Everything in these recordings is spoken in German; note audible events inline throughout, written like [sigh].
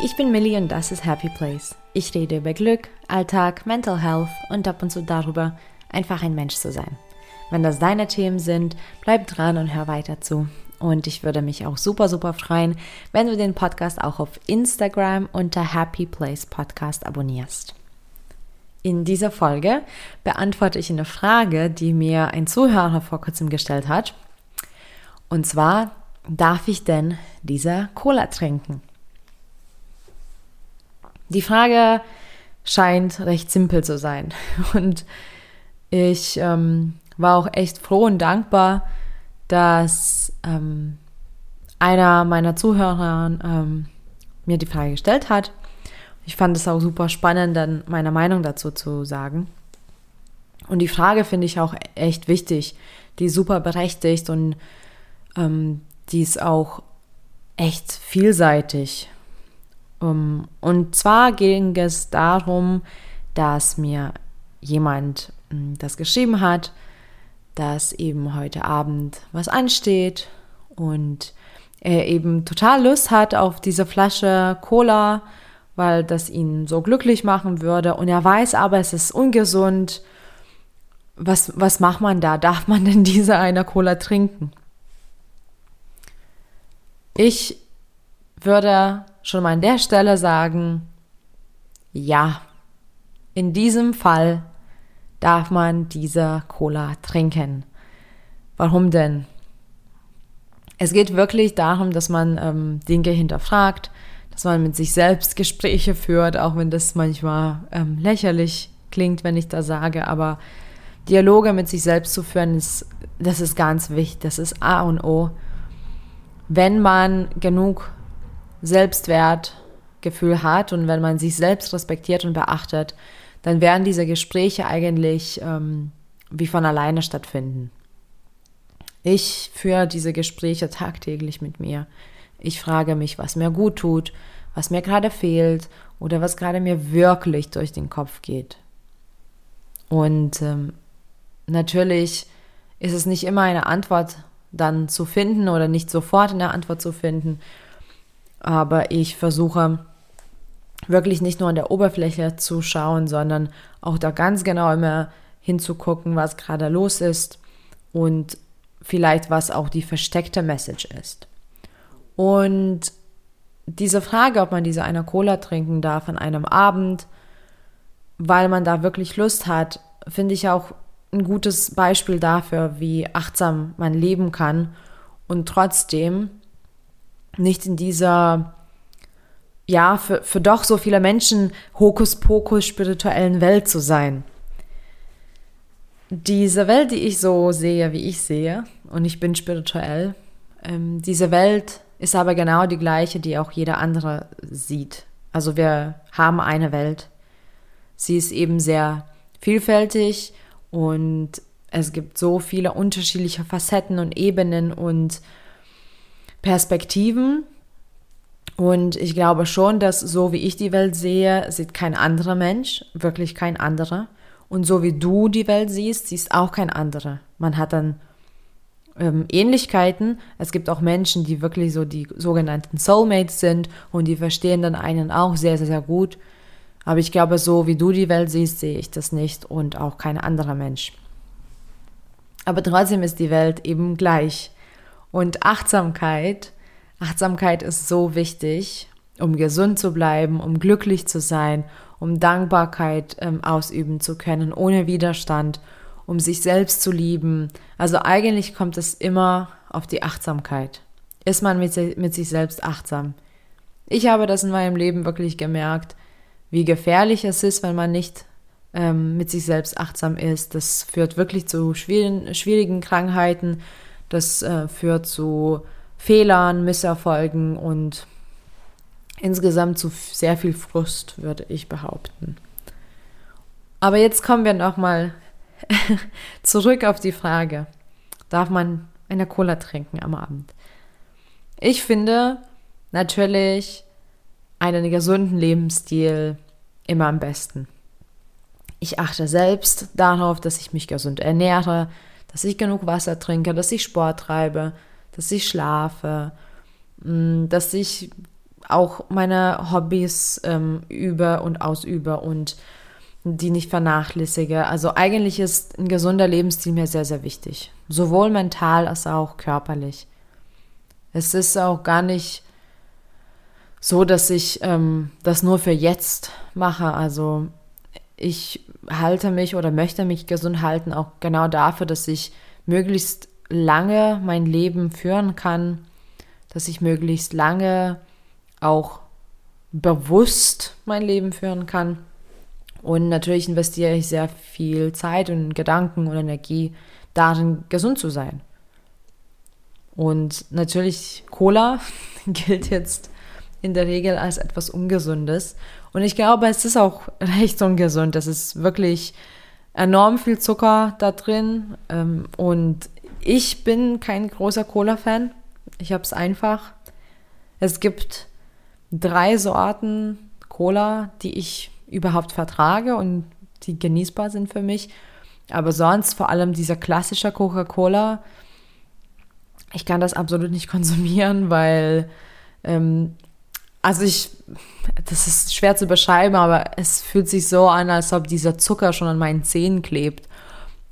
ich bin Millie und das ist Happy Place. Ich rede über Glück, Alltag, Mental Health und ab und zu darüber, einfach ein Mensch zu sein. Wenn das deine Themen sind, bleib dran und hör weiter zu. Und ich würde mich auch super, super freuen, wenn du den Podcast auch auf Instagram unter Happy Place Podcast abonnierst. In dieser Folge beantworte ich eine Frage, die mir ein Zuhörer vor kurzem gestellt hat. Und zwar, darf ich denn diese Cola trinken? Die Frage scheint recht simpel zu sein. [laughs] Und ich ähm, war auch echt froh und dankbar, dass ähm, einer meiner Zuhörer ähm, mir die Frage gestellt hat. Ich fand es auch super spannend, dann meine Meinung dazu zu sagen. Und die Frage finde ich auch echt wichtig. Die ist super berechtigt und ähm, die ist auch echt vielseitig. Um, und zwar ging es darum, dass mir jemand hm, das geschrieben hat, dass eben heute Abend was ansteht und er eben total Lust hat auf diese Flasche Cola, weil das ihn so glücklich machen würde. Und er weiß aber, es ist ungesund. Was, was macht man da? [laughs] Darf man denn diese eine Cola trinken? Ich würde schon mal an der Stelle sagen, ja, in diesem Fall darf man diese Cola trinken. Warum denn? Es geht wirklich darum, dass man ähm, Dinge hinterfragt, dass man mit sich selbst Gespräche führt, auch wenn das manchmal ähm, lächerlich klingt, wenn ich da sage, aber Dialoge mit sich selbst zu führen, ist, das ist ganz wichtig, das ist A und O. Wenn man genug Selbstwertgefühl hat und wenn man sich selbst respektiert und beachtet, dann werden diese Gespräche eigentlich ähm, wie von alleine stattfinden. Ich führe diese Gespräche tagtäglich mit mir. Ich frage mich, was mir gut tut, was mir gerade fehlt oder was gerade mir wirklich durch den Kopf geht. Und ähm, natürlich ist es nicht immer eine Antwort dann zu finden oder nicht sofort eine Antwort zu finden. Aber ich versuche wirklich nicht nur an der Oberfläche zu schauen, sondern auch da ganz genau immer hinzugucken, was gerade los ist und vielleicht was auch die versteckte Message ist. Und diese Frage, ob man diese eine Cola trinken darf an einem Abend, weil man da wirklich Lust hat, finde ich auch ein gutes Beispiel dafür, wie achtsam man leben kann und trotzdem nicht in dieser, ja, für, für doch so viele Menschen Hokuspokus spirituellen Welt zu sein. Diese Welt, die ich so sehe, wie ich sehe, und ich bin spirituell, ähm, diese Welt ist aber genau die gleiche, die auch jeder andere sieht. Also wir haben eine Welt. Sie ist eben sehr vielfältig und es gibt so viele unterschiedliche Facetten und Ebenen und Perspektiven. Und ich glaube schon, dass so wie ich die Welt sehe, sieht kein anderer Mensch, wirklich kein anderer. Und so wie du die Welt siehst, siehst auch kein anderer. Man hat dann ähm, Ähnlichkeiten. Es gibt auch Menschen, die wirklich so die sogenannten Soulmates sind und die verstehen dann einen auch sehr, sehr, sehr gut. Aber ich glaube, so wie du die Welt siehst, sehe ich das nicht und auch kein anderer Mensch. Aber trotzdem ist die Welt eben gleich. Und Achtsamkeit, Achtsamkeit ist so wichtig, um gesund zu bleiben, um glücklich zu sein, um Dankbarkeit ähm, ausüben zu können, ohne Widerstand, um sich selbst zu lieben. Also eigentlich kommt es immer auf die Achtsamkeit. Ist man mit, mit sich selbst achtsam? Ich habe das in meinem Leben wirklich gemerkt, wie gefährlich es ist, wenn man nicht ähm, mit sich selbst achtsam ist. Das führt wirklich zu schwierigen, schwierigen Krankheiten, das äh, führt zu Fehlern, Misserfolgen und insgesamt zu sehr viel Frust, würde ich behaupten. Aber jetzt kommen wir nochmal [laughs] zurück auf die Frage, darf man eine Cola trinken am Abend? Ich finde natürlich einen gesunden Lebensstil immer am besten. Ich achte selbst darauf, dass ich mich gesund ernähre, dass ich genug Wasser trinke, dass ich Sport treibe, dass ich schlafe, mm, dass ich auch meine Hobbys ähm, über und ausübe und die nicht vernachlässige. Also eigentlich ist ein gesunder Lebensstil mir sehr, sehr wichtig. Sowohl mental als auch körperlich. Es ist auch gar nicht so, dass ich ähm, das nur für jetzt mache. Also ich halte mich oder möchte mich gesund halten, auch genau dafür, dass ich möglichst lange mein Leben führen kann, dass ich möglichst lange auch bewusst mein Leben führen kann. Und natürlich investiere ich sehr viel Zeit und Gedanken und Energie darin, gesund zu sein. Und natürlich Cola [laughs] gilt jetzt in der Regel als etwas Ungesundes. Und ich glaube, es ist auch [laughs] recht ungesund. Es ist wirklich enorm viel Zucker da drin. Ähm, und ich bin kein großer Cola-Fan. Ich habe es einfach. Es gibt drei Sorten Cola, die ich überhaupt vertrage und die genießbar sind für mich. Aber sonst vor allem dieser klassische Coca-Cola, ich kann das absolut nicht [laughs] konsumieren, weil ähm, also ich, das ist schwer zu beschreiben, aber es fühlt sich so an, als ob dieser Zucker schon an meinen Zähnen klebt.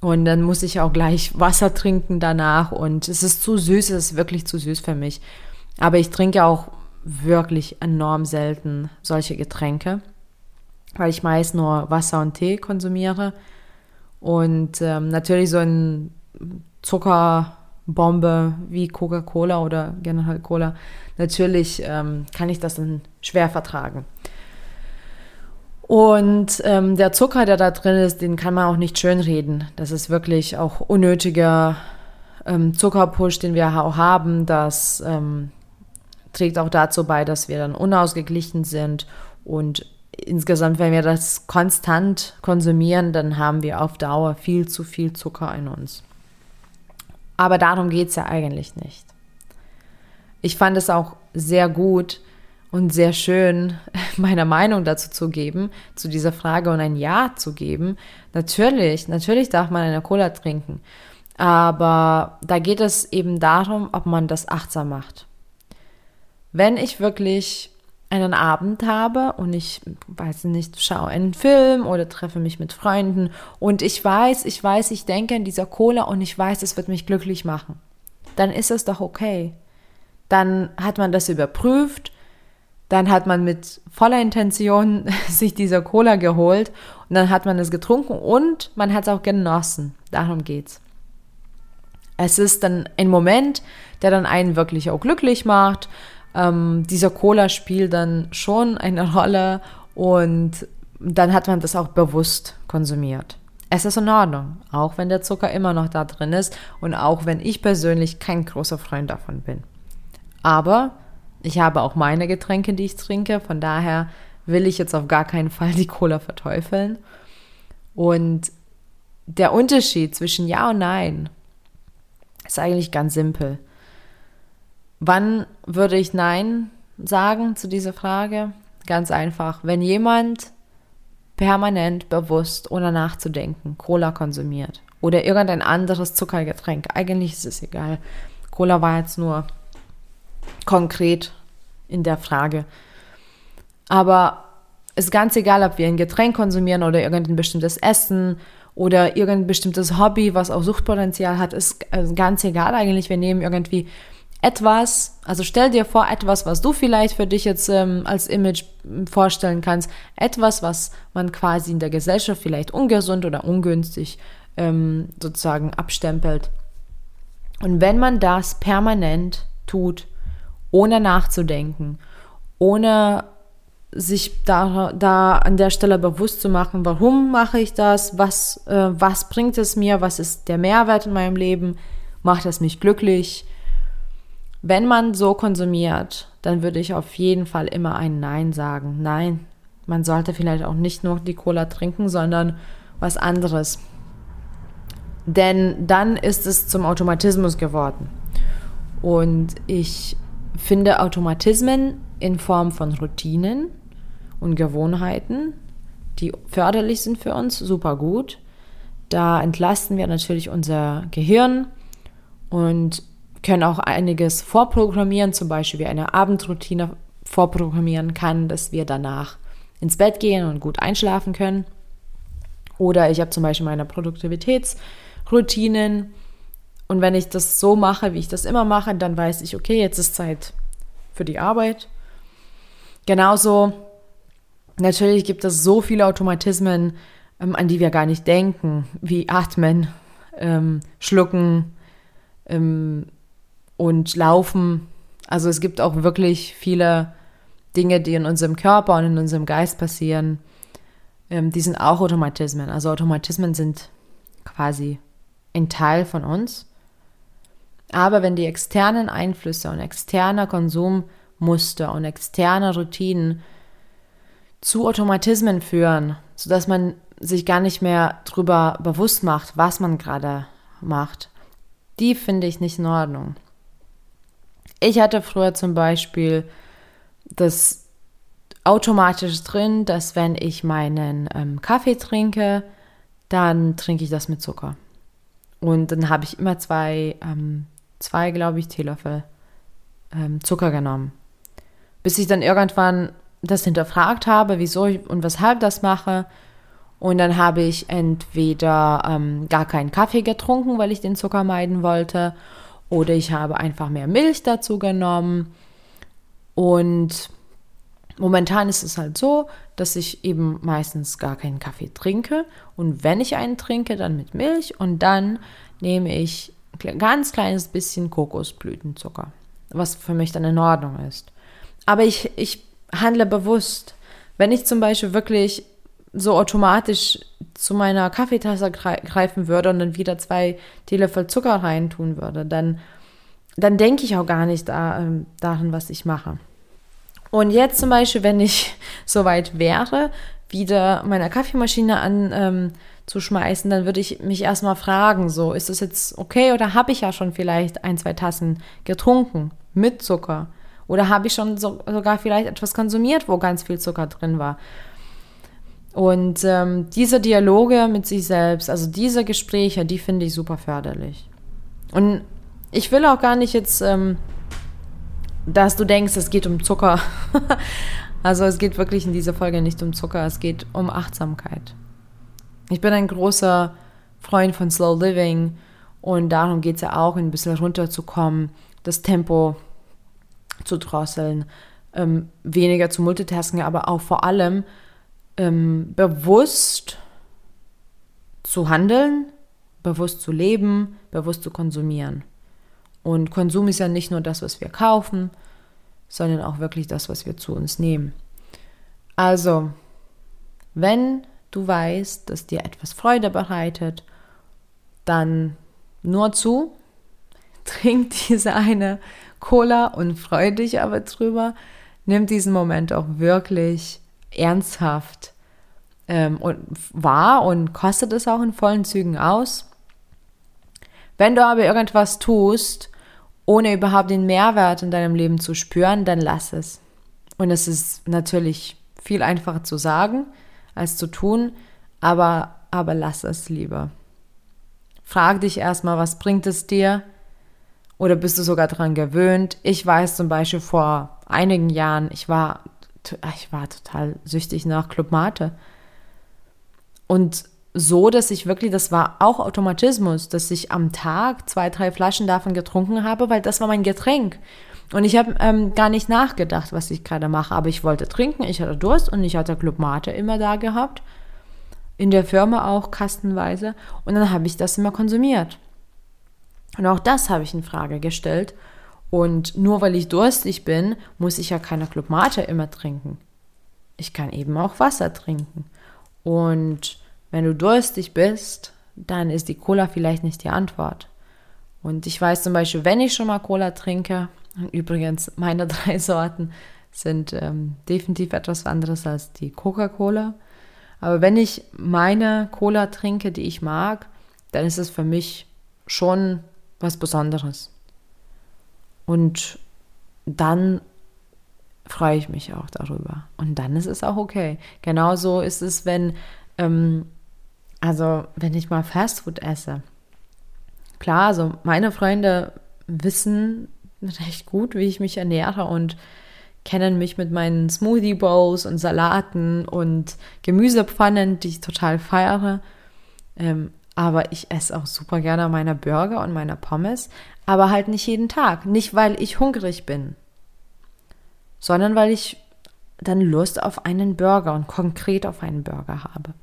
Und dann muss ich auch gleich Wasser trinken danach und es ist zu süß, es ist wirklich zu süß für mich. Aber ich trinke auch wirklich enorm selten solche Getränke, weil ich meist nur Wasser und Tee konsumiere. Und ähm, natürlich so ein Zucker Bombe wie Coca-Cola oder generell Cola, natürlich ähm, kann ich das dann schwer vertragen. Und ähm, der Zucker, der da drin ist, den kann man auch nicht schönreden. Das ist wirklich auch unnötiger ähm, Zuckerpush, den wir auch haben. Das ähm, trägt auch dazu bei, dass wir dann unausgeglichen sind. Und insgesamt, wenn wir das konstant konsumieren, dann haben wir auf Dauer viel zu viel Zucker in uns. Aber darum geht es ja eigentlich nicht. Ich fand es auch sehr gut und sehr schön, [laughs] meine Meinung dazu zu geben, zu dieser Frage und ein Ja zu geben. Natürlich, natürlich darf man eine Cola trinken. Aber da geht es eben darum, ob man das achtsam macht. Wenn ich wirklich einen Abend habe und ich weiß nicht, schaue einen Film oder treffe mich mit Freunden und ich weiß, ich weiß, ich denke an dieser Cola und ich weiß, es wird mich glücklich machen, dann ist es doch okay. Dann hat man das überprüft, dann hat man mit voller Intention [laughs] sich dieser Cola geholt und dann hat man es getrunken und man hat es auch genossen. Darum geht's. Es ist dann ein Moment, der dann einen wirklich auch glücklich macht ähm, dieser Cola spielt dann schon eine [laughs] Rolle und dann hat man das auch bewusst konsumiert. Es ist in Ordnung, auch wenn der Zucker immer noch da drin ist und auch wenn ich persönlich kein großer Freund davon bin. Aber ich habe auch meine Getränke, die ich trinke, von daher will ich jetzt auf gar keinen Fall die Cola verteufeln. Und der Unterschied zwischen Ja und Nein ist eigentlich ganz simpel. Wann würde ich Nein sagen zu dieser Frage? Ganz einfach, wenn jemand permanent bewusst ohne nachzudenken Cola konsumiert oder irgendein anderes Zuckergetränk, eigentlich ist es egal. Cola war jetzt nur konkret in der Frage. Aber es ist ganz egal, ob wir ein Getränk konsumieren oder irgendein bestimmtes Essen oder irgendein bestimmtes Hobby, was auch Suchtpotenzial hat, ist ganz egal eigentlich. Wir nehmen irgendwie etwas, also stell dir vor, etwas, was du vielleicht für dich jetzt ähm, als Image vorstellen kannst, etwas, was man quasi in der Gesellschaft vielleicht ungesund oder ungünstig ähm, sozusagen abstempelt. Und wenn man das permanent tut, ohne nachzudenken, ohne sich da, da an der Stelle bewusst zu machen, warum mache ich das, was, äh, was bringt es mir, was ist der Mehrwert in meinem Leben, macht es mich glücklich, wenn man so konsumiert, dann würde ich auf jeden Fall immer ein Nein sagen. Nein, man sollte vielleicht auch nicht nur die Cola trinken, sondern was anderes. Denn dann ist es zum Automatismus geworden. Und ich finde Automatismen in Form von Routinen und Gewohnheiten, die förderlich sind für uns, super gut. Da entlasten wir natürlich unser Gehirn und können auch einiges vorprogrammieren, zum Beispiel wie eine Abendroutine vorprogrammieren kann, dass wir danach ins Bett gehen und gut einschlafen können. Oder ich habe zum Beispiel meine Produktivitätsroutinen. Und wenn ich das so mache, wie ich das immer mache, dann weiß ich, okay, jetzt ist Zeit für die Arbeit. Genauso, natürlich gibt es so viele Automatismen, ähm, an die wir gar nicht denken, wie Atmen, ähm, Schlucken ähm, und Laufen. Also es gibt auch wirklich viele Dinge, die in unserem Körper und in unserem Geist passieren, ähm, die sind auch Automatismen. Also Automatismen sind quasi ein Teil von uns. Aber wenn die externen Einflüsse und externer Konsummuster und externe Routinen zu Automatismen führen, sodass man sich gar nicht mehr darüber bewusst macht, was man gerade macht, die finde ich nicht in Ordnung. Ich hatte früher zum Beispiel das automatisch drin, dass wenn ich meinen ähm, Kaffee trinke, dann trinke ich das mit Zucker. Und dann habe ich immer zwei, ähm, zwei glaube ich, Teelöffel ähm, Zucker genommen. Bis ich dann irgendwann das hinterfragt habe, wieso und weshalb das mache. Und dann habe ich entweder ähm, gar keinen Kaffee getrunken, weil ich den Zucker meiden wollte, oder ich habe einfach mehr Milch dazu genommen. Und momentan ist es halt so, dass ich eben meistens gar keinen Kaffee trinke. Und wenn ich einen trinke, dann mit Milch. Und dann nehme ich ein ganz kleines bisschen Kokosblütenzucker, was für mich dann in Ordnung ist. Aber ich, ich handle bewusst. Wenn ich zum Beispiel wirklich so automatisch zu meiner Kaffeetasse greifen würde und dann wieder zwei Teelöffel Zucker reintun würde, dann, dann denke ich auch gar nicht da, ähm, daran, was ich mache. Und jetzt zum Beispiel, wenn ich [laughs] soweit wäre, wieder meine Kaffeemaschine an ähm, dann würde ich mich erstmal fragen, so, ist das jetzt okay oder habe ich ja schon vielleicht ein, zwei Tassen getrunken mit Zucker? Oder habe ich schon so, sogar vielleicht etwas konsumiert, wo ganz viel Zucker drin war? Und ähm, diese Dialoge mit sich selbst, also diese Gespräche, die finde ich super förderlich. Und ich will auch gar nicht jetzt, ähm, dass du denkst, es geht um Zucker. [laughs] also es geht wirklich in dieser Folge nicht um Zucker, es geht um Achtsamkeit. Ich bin ein großer Freund von Slow Living und darum geht es ja auch, ein bisschen runterzukommen, das Tempo zu drosseln, ähm, weniger zu multitasken, aber auch vor allem ähm, bewusst zu handeln, bewusst zu leben, bewusst zu konsumieren. Und Konsum ist ja nicht nur das, was wir kaufen, sondern auch wirklich das, was wir zu uns nehmen. Also, wenn du weißt, dass dir etwas Freude bereitet, dann nur zu, [laughs] trink diese eine Cola und freu dich aber drüber. Nimm diesen Moment auch wirklich ernsthaft ähm, und wahr und kostet es auch in vollen Zügen aus. Wenn du aber irgendwas tust, ohne überhaupt den Mehrwert in deinem Leben zu spüren, dann lass es. Und es ist natürlich viel einfacher zu sagen als zu tun, aber, aber lass es lieber. Frag dich erstmal, was bringt es dir? Oder bist du sogar daran gewöhnt? Ich weiß zum Beispiel vor einigen Jahren, ich war ich war total süchtig nach Club Mate. Und so, dass ich wirklich, das war auch Automatismus, dass ich am Tag zwei, drei Flaschen davon getrunken habe, weil das war mein Getränk. Und ich habe ähm, gar nicht nachgedacht, was ich gerade mache, aber ich wollte trinken, ich hatte Durst und ich hatte Club Mate immer da gehabt. In der Firma auch kastenweise. Und dann habe ich das immer konsumiert. Und auch das habe ich in Frage gestellt und nur weil ich durstig bin, muss ich ja keine Club immer trinken. Ich kann eben auch Wasser trinken. Und wenn du durstig bist, dann ist die Cola vielleicht nicht die Antwort. Und ich weiß zum Beispiel, wenn ich schon mal Cola trinke, und übrigens meine [laughs] drei Sorten sind ähm, definitiv etwas anderes als die Coca-Cola. Aber wenn ich meine Cola trinke, die ich mag, dann ist es für mich schon was Besonderes. Und dann freue ich mich auch darüber. Und dann ist es auch okay. Genauso ist es, wenn, ähm, also wenn ich mal Fastfood esse. Klar, also meine Freunde wissen recht gut, wie ich mich ernähre und kennen mich mit meinen Smoothie Bowls und Salaten und Gemüsepfannen, die ich total feiere. Ähm, aber ich esse auch super gerne meine Burger und meine Pommes, aber halt nicht jeden Tag. Nicht, weil ich hungrig bin, sondern weil ich dann Lust auf einen Burger und konkret auf einen Burger habe.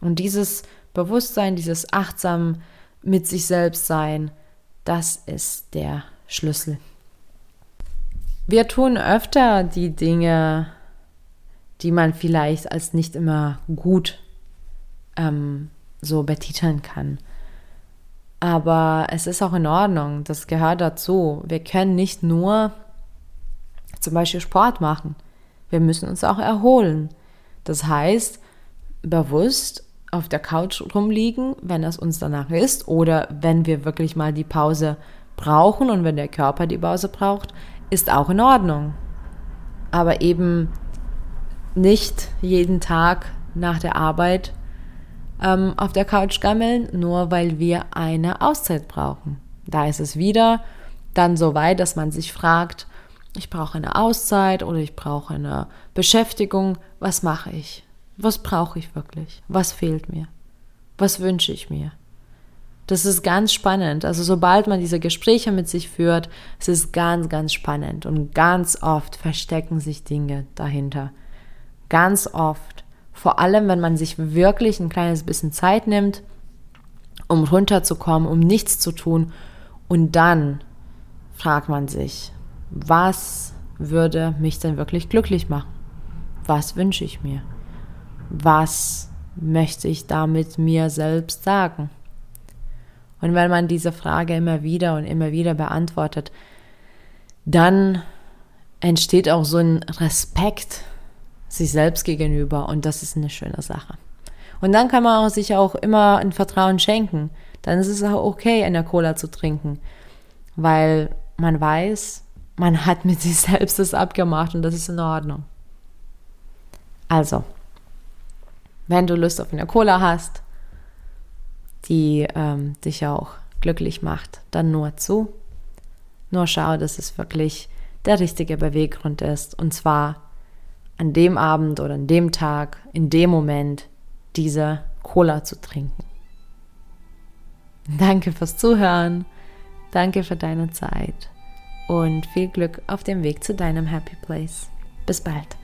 Und dieses Bewusstsein, dieses achtsam mit sich selbst sein, das ist der Schlüssel. Wir tun öfter die Dinge, die man vielleicht als nicht immer gut ähm, so betiteln kann. Aber es ist auch in Ordnung, das gehört dazu. Wir können nicht nur zum Beispiel Sport machen. Wir müssen uns auch erholen. Das heißt, bewusst auf der Couch rumliegen, wenn es uns danach ist, oder wenn wir wirklich mal die Pause brauchen und wenn der Körper die Pause braucht, ist auch in Ordnung. Aber eben nicht jeden Tag nach der Arbeit ähm, auf der Couch gammeln, nur weil wir eine Auszeit brauchen. Da ist es wieder dann so weit, dass man sich fragt, ich brauche eine Auszeit oder ich brauche eine Beschäftigung. Was mache ich? Was brauche ich wirklich? Was fehlt mir? Was wünsche ich mir? Das ist ganz spannend. Also sobald man diese Gespräche mit sich führt, es ist ganz, ganz spannend. Und ganz oft verstecken sich Dinge dahinter. Ganz oft. Vor allem, wenn man sich wirklich ein kleines bisschen Zeit nimmt, um runterzukommen, um nichts zu tun. Und dann fragt man sich, was würde mich denn wirklich glücklich machen? Was wünsche ich mir? Was möchte ich damit mir selbst sagen? Und wenn man diese Frage immer wieder und immer wieder beantwortet, dann entsteht auch so ein Respekt sich selbst gegenüber und das ist eine schöne Sache. Und dann kann man auch sich auch immer ein Vertrauen schenken. Dann ist es auch okay, eine Cola zu trinken, weil man weiß, man hat mit sich selbst das abgemacht und das ist in Ordnung. Also, wenn du Lust auf eine Cola hast, die ähm, dich auch glücklich macht, dann nur zu. Nur schau, dass es wirklich der richtige Beweggrund ist. Und zwar an dem Abend oder an dem Tag, in dem Moment, diese Cola zu trinken. Danke fürs Zuhören. Danke für deine Zeit. Und viel Glück auf dem Weg zu deinem Happy Place. Bis bald.